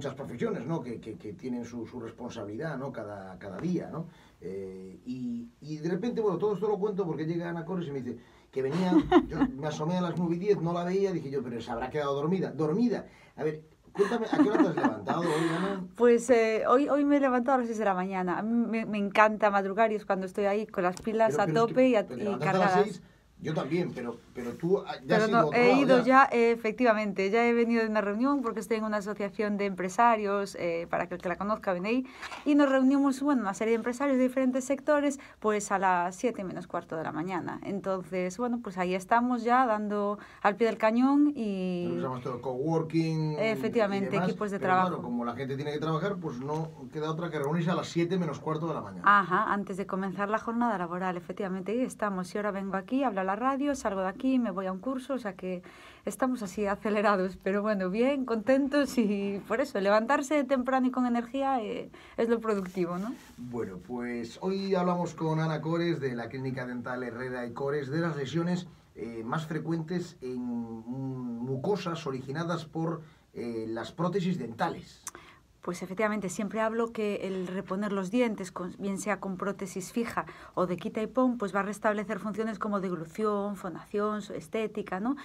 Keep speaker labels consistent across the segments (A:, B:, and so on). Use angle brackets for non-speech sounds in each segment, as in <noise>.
A: muchas profesiones ¿no? que, que, tienen su, responsabilidad ¿no? cada, cada día. ¿no? Eh, y, y, de repente, bueno, todo esto lo cuento porque llega Ana Corres y me dice que venía, yo me asomé a las 9 y 10, no la veía, dije yo, pero se habrá quedado dormida. Dormida. A ver, Cuéntame, ¿a qué hora te has levantado hoy, Ana?
B: Pues eh, hoy, hoy me he levantado a las 6 de la mañana. A mí me, me encanta madrugar y es cuando estoy ahí con las pilas a tope y, a, cargadas
A: yo también, pero, pero tú ah, ya
B: Pero
A: has ido
B: no,
A: otro
B: he ido ya, eh, efectivamente, ya he venido de una reunión porque estoy en una asociación de empresarios, eh, para que el que la conozca viene ahí, y nos reunimos, bueno, una serie de empresarios de diferentes sectores, pues a las 7 menos cuarto de la mañana. Entonces, bueno, pues ahí estamos ya dando al pie del cañón y...
A: Llamamos todo coworking. y
B: Efectivamente,
A: demás,
B: equipos de
A: pero
B: trabajo.
A: Claro, como la gente tiene que trabajar, pues no queda otra que reunirse a las 7 menos cuarto de la mañana.
B: Ajá, antes de comenzar la jornada laboral, efectivamente, ahí estamos. Y ahora vengo aquí, a la radio, salgo de aquí, me voy a un curso, o sea que estamos así acelerados, pero bueno, bien, contentos y por eso, levantarse temprano y con energía eh, es lo productivo, ¿no?
A: Bueno, pues hoy hablamos con Ana Cores de la Clínica Dental Herrera y Cores de las lesiones eh, más frecuentes en mucosas originadas por eh, las prótesis dentales.
B: Pues efectivamente, siempre hablo que el reponer los dientes, bien sea con prótesis fija o de quita y pon, pues va a restablecer funciones como deglución, fonación, estética, ¿no?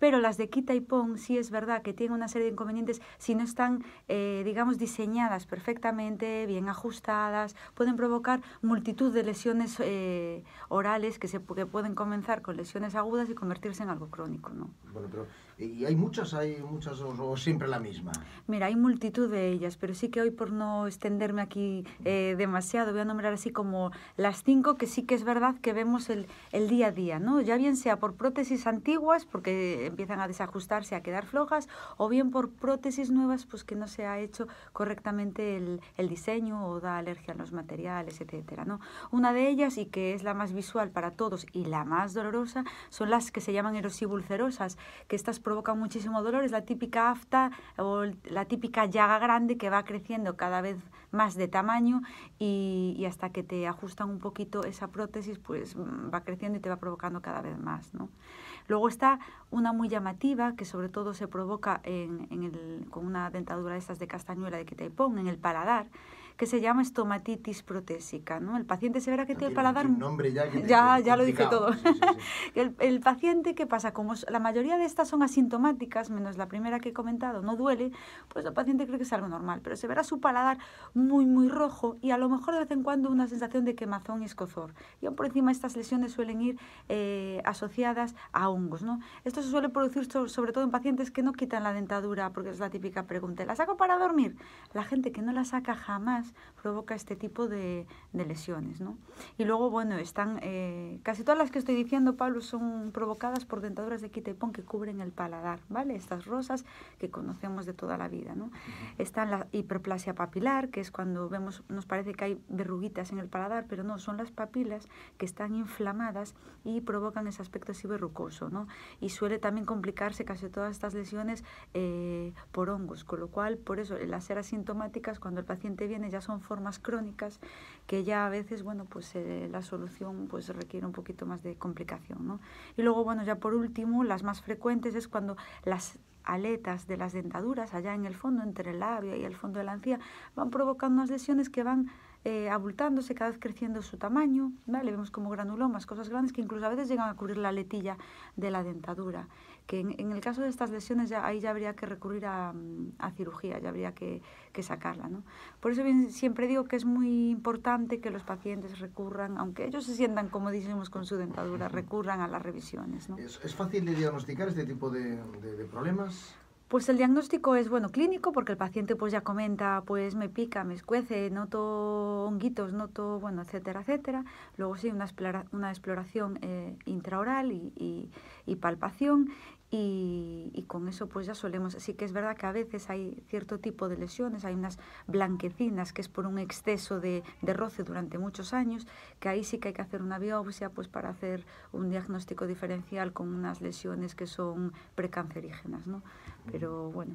B: Pero las de quita y pon sí es verdad que tienen una serie de inconvenientes si no están, eh, digamos, diseñadas perfectamente, bien ajustadas, pueden provocar multitud de lesiones eh, orales que, se, que pueden comenzar con lesiones agudas y convertirse en algo crónico, ¿no?
A: Bueno, pero ¿y hay muchas, hay muchas o, o siempre la misma?
B: Mira, hay multitud de ellas, pero sí que hoy por no extenderme aquí eh, demasiado, voy a nombrar así como las cinco que sí que es verdad que vemos el, el día a día, ¿no? Ya bien sea por prótesis antiguas, porque empiezan a desajustarse, a quedar flojas, o bien por prótesis nuevas, pues que no se ha hecho correctamente el, el diseño o da alergia a los materiales, etcétera, ¿no? Una de ellas, y que es la más visual para todos y la más dolorosa, son las que se llaman erosibulcerosas, que estas provocan muchísimo dolor, es la típica afta o la típica llaga grande que va creciendo cada vez más de tamaño y, hasta que te ajustan un poquito esa prótesis, pues mm, va creciendo y te va provocando cada vez más, ¿no? Luego está una muy llamativa que sobre todo se provoca en, el, una dentadura de estas de castañuela de quitaipón en el paladar, que se llama estomatitis protésica, ¿no? El paciente se verá que tiene el paladar
A: un nombre ya que te-
B: ya,
A: que
B: ya lo dice todo.
A: Sí, sí, sí. <laughs>
B: El, el paciente, ¿qué pasa? Como la mayoría de estas son asintomáticas, menos la primera que he comentado, no duele, pues el paciente cree que es algo normal, pero se verá su paladar muy, muy rojo y a lo mejor de vez en cuando una sensación de quemazón y escozor. Y aún por encima estas lesiones suelen ir eh, asociadas a hongos, ¿no? Esto se suele producir so- sobre todo en pacientes que no quitan la dentadura, porque es la típica pregunta, ¿la saco para dormir? La gente que no la saca jamás provoca este tipo de, de lesiones, ¿no? Y luego, bueno, están eh, casi todas las que estoy diciendo, Pablo, son provocadas por dentaduras de quita y pon que cubren el paladar, ¿vale? Estas rosas que conocemos de toda la vida, ¿no? Está la hiperplasia papilar, que es cuando vemos, nos parece que hay verruguitas en el paladar, pero no, son las papilas que están inflamadas y provocan ese aspecto así verrucoso, ¿no? Y suele también complicarse casi todas estas lesiones eh, por hongos, con lo cual, por eso, las ser asintomáticas, cuando el paciente viene ya son formas crónicas que ya a veces, bueno, pues eh, la solución pues requiere un poquito más de complicación, ¿no? Y luego, bueno, ya por último, las más frecuentes es cuando las aletas de las dentaduras, allá en el fondo, entre el labio y el fondo de la encía, van provocando unas lesiones que van eh, abultándose, cada vez creciendo su tamaño, ¿vale? Vemos como granulomas, cosas grandes que incluso a veces llegan a cubrir la letilla de la dentadura. Que en, en el caso de estas lesiones, ya, ahí ya habría que recurrir a, mm, a cirugía, ya habría que, que sacarla, ¿no? Por eso bien, siempre digo que es muy importante que los pacientes recurran, aunque ellos se sientan comodísimos con su dentadura, recurran a las revisiones, ¿no?
A: ¿Es, es fácil de diagnosticar este tipo de, de- de problemas?
B: Pues el diagnóstico es bueno clínico porque el paciente pues ya comenta pues me pica, me escuece, noto honguitos, noto bueno etcétera etcétera. Luego sí una, explora- una exploración eh, intraoral y, y- y palpación y, y con eso pues ya solemos, sí que es verdad que a veces hay cierto tipo de lesiones, hay unas blanquecinas que es por un exceso de, de roce durante muchos años, que ahí sí que hay que hacer una biopsia pues para hacer un diagnóstico diferencial con unas lesiones que son precancerígenas, ¿no? Pero bueno,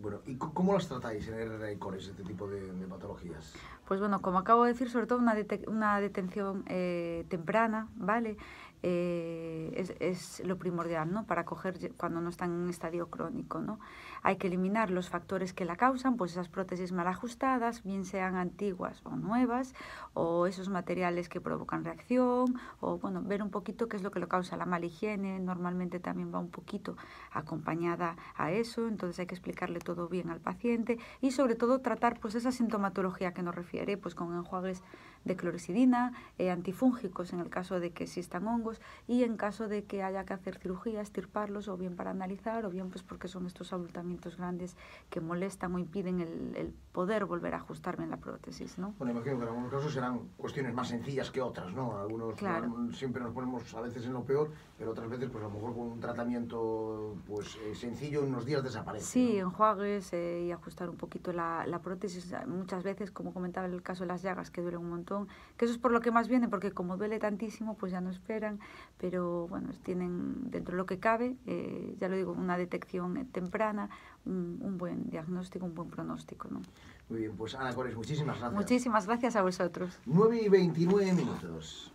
A: Bueno, ¿y cómo las tratáis en y Cores, este tipo de, de patologías?
B: pues bueno, como acabo de decir, sobre todo una, dete- una detención eh, temprana, ¿vale? Eh, es, es, lo primordial ¿no? para coger cuando no están en un estadio crónico. ¿no? Hay que eliminar los factores que la causan, pues esas prótesis mal ajustadas, bien sean antiguas o nuevas, o esos materiales que provocan reacción, o bueno, ver un poquito qué es lo que lo causa. La mala higiene normalmente también va un poquito acompañada a eso, entonces hay que explicarle todo bien al paciente y sobre todo tratar pues esa sintomatología que nos refiere, pues con enjuagues de clorexidina, eh, antifúngicos en el caso de que existan hongos y en caso de que haya que hacer cirugía, estirparlos o bien para analizar o bien pues porque son estos abultamientos grandes que molestan o impiden el, el poder volver a ajustar bien la prótesis, ¿no?
A: Bueno, imagino que en algunos casos serán cuestiones más sencillas que otras, ¿no? Algunos
B: claro.
A: siempre nos ponemos a veces en lo peor, pero otras veces pues a lo mejor con un tratamiento pues eh, sencillo en unos días desaparece.
B: Sí, ¿no? enjuagues eh, y ajustar un poquito la, la prótesis. Muchas veces, como comentaba en el caso de las llagas, que duelen un montón, que eso es por lo que más viene, porque como duele tantísimo, pues ya no esperan, pero bueno, tienen dentro de lo que cabe, eh, ya lo digo, una detección temprana, un, un, buen diagnóstico, un buen pronóstico. ¿no?
A: Muy bien, pues Ana Cores, muchísimas gracias.
B: Muchísimas gracias a vosotros.
A: 9 y 29 minutos.